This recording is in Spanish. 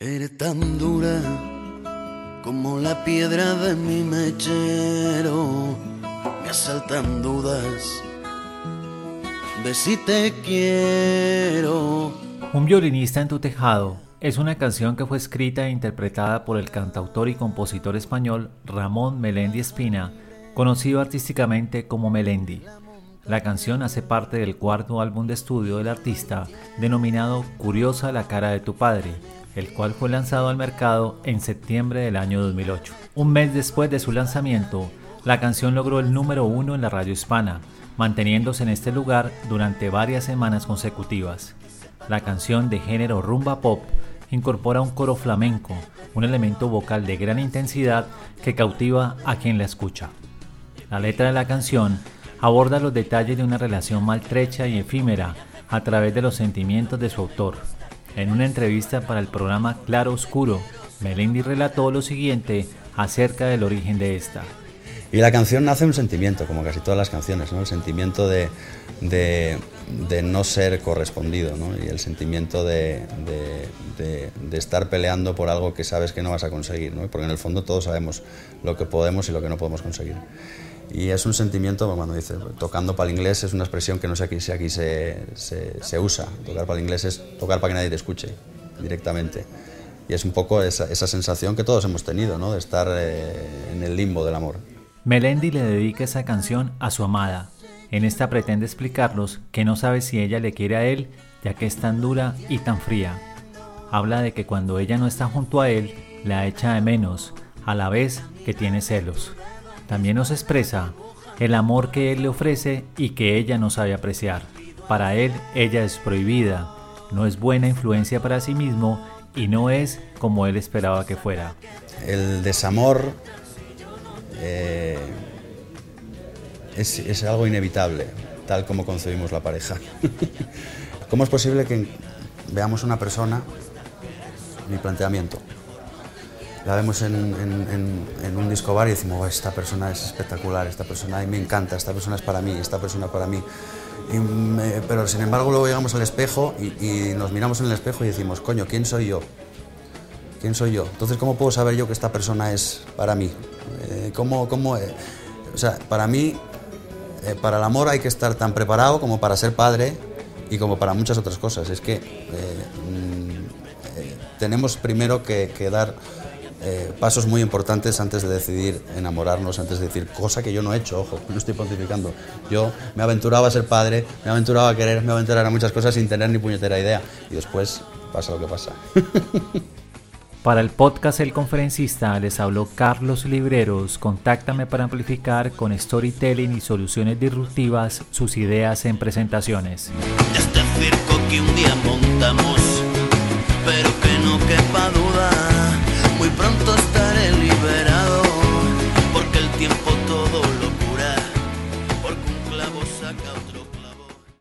Eres tan dura como la piedra de mi mechero. Me asaltan dudas de si te quiero. Un violinista en tu tejado es una canción que fue escrita e interpretada por el cantautor y compositor español Ramón Melendi Espina, conocido artísticamente como Melendi. La canción hace parte del cuarto álbum de estudio del artista, denominado Curiosa la cara de tu padre, el cual fue lanzado al mercado en septiembre del año 2008. Un mes después de su lanzamiento, la canción logró el número uno en la radio hispana, manteniéndose en este lugar durante varias semanas consecutivas. La canción de género rumba pop incorpora un coro flamenco, un elemento vocal de gran intensidad que cautiva a quien la escucha. La letra de la canción aborda los detalles de una relación maltrecha y efímera a través de los sentimientos de su autor, en una entrevista para el programa Claro Oscuro, Melendi relató lo siguiente acerca del origen de esta. Y la canción nace un sentimiento, como casi todas las canciones, ¿no? el sentimiento de, no ser correspondido ¿no? y el sentimiento de, estar peleando por algo que sabes que no vas a conseguir, ¿no? porque en el fondo todos sabemos lo que podemos y lo que no podemos conseguir. Y es un sentimiento, cuando dice tocando para el inglés, es una expresión que no sé aquí, si aquí se, usa. Tocar para el inglés es tocar para que nadie te escuche directamente. Y es un poco esa, esa sensación que todos hemos tenido, ¿no? de estar eh, en el limbo del amor. Melendi le dedica esa canción a su amada. En esta pretende explicarlos que no sabe si ella le quiere a él, ya que es tan dura y tan fría. Habla de que cuando ella no está junto a él, la echa de menos, a la vez que tiene celos. También nos expresa el amor que él le ofrece y que ella no sabe apreciar. Para él, ella es prohibida, no es buena influencia para sí mismo y no es como él esperaba que fuera. El desamor eh, es, es, algo inevitable, tal como concebimos la pareja. ¿Cómo es posible que veamos una persona, mi planteamiento, la vemos en, un disco bar y decimos, esta persona es espectacular, esta persona me encanta, esta persona es para mí, esta persona para mí. pero sin embargo luego llegamos al espejo y, nos miramos en el espejo y decimos, coño, ¿quién soy yo? ¿Quién soy yo? Entonces, ¿cómo puedo saber yo que esta persona es para mí? Eh, ¿cómo, cómo, eh? o sea, para mí, eh, para el amor hay que estar tan preparado como para ser padre y como para muchas otras cosas. Es que mm, tenemos primero que dar eh, pasos muy importantes antes de decidir enamorarnos, antes de decir, cosa que yo no he hecho, ojo, no estoy pontificando. Yo me aventuraba a ser padre, me aventuraba a querer, me aventuraba a muchas cosas sin tener ni puñetera idea. Y después pasa lo que pasa. Para el podcast El Conferencista les habló Carlos Libreros. Contáctame para amplificar con storytelling y soluciones disruptivas sus ideas en presentaciones. Este circo que un día montamos, pero que no quepa duda